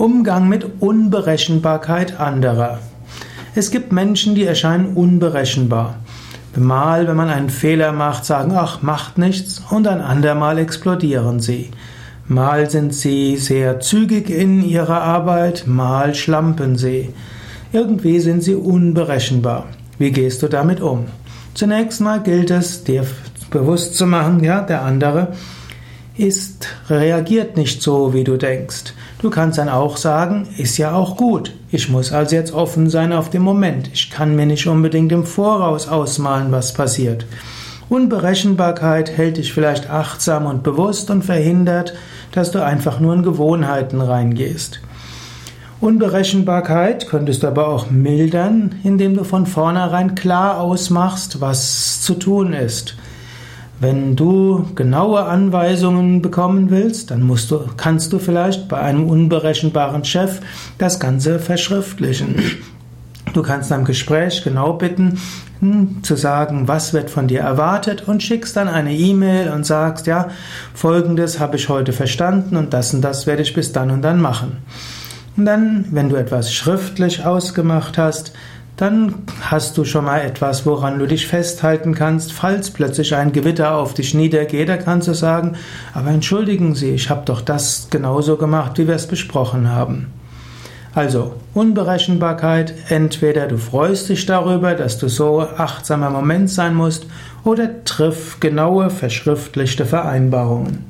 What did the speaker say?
Umgang mit Unberechenbarkeit anderer. Es gibt Menschen, die erscheinen unberechenbar. Mal, wenn man einen Fehler macht, sagen, ach, macht nichts, und ein andermal explodieren sie. Mal sind sie sehr zügig in ihrer Arbeit, mal schlampen sie. Irgendwie sind sie unberechenbar. Wie gehst du damit um? Zunächst mal gilt es, dir bewusst zu machen, ja, der andere ist, reagiert nicht so, wie du denkst. Du kannst dann auch sagen, ist ja auch gut. Ich muss also jetzt offen sein auf den Moment. Ich kann mir nicht unbedingt im Voraus ausmalen, was passiert. Unberechenbarkeit hält dich vielleicht achtsam und bewusst und verhindert, dass du einfach nur in Gewohnheiten reingehst. Unberechenbarkeit könntest du aber auch mildern, indem du von vornherein klar ausmachst, was zu tun ist. Wenn du genaue Anweisungen bekommen willst, dann musst du, kannst du vielleicht bei einem unberechenbaren Chef das Ganze verschriftlichen. Du kannst am Gespräch genau bitten, hm, zu sagen, was wird von dir erwartet und schickst dann eine E-Mail und sagst, ja, folgendes habe ich heute verstanden und das und das werde ich bis dann und dann machen. Und dann, wenn du etwas schriftlich ausgemacht hast, dann hast du schon mal etwas, woran du dich festhalten kannst. Falls plötzlich ein Gewitter auf dich niedergeht, dann kannst du sagen, aber entschuldigen Sie, ich habe doch das genauso gemacht, wie wir es besprochen haben. Also Unberechenbarkeit, entweder du freust dich darüber, dass du so achtsamer Moment sein musst, oder triff genaue verschriftlichte Vereinbarungen.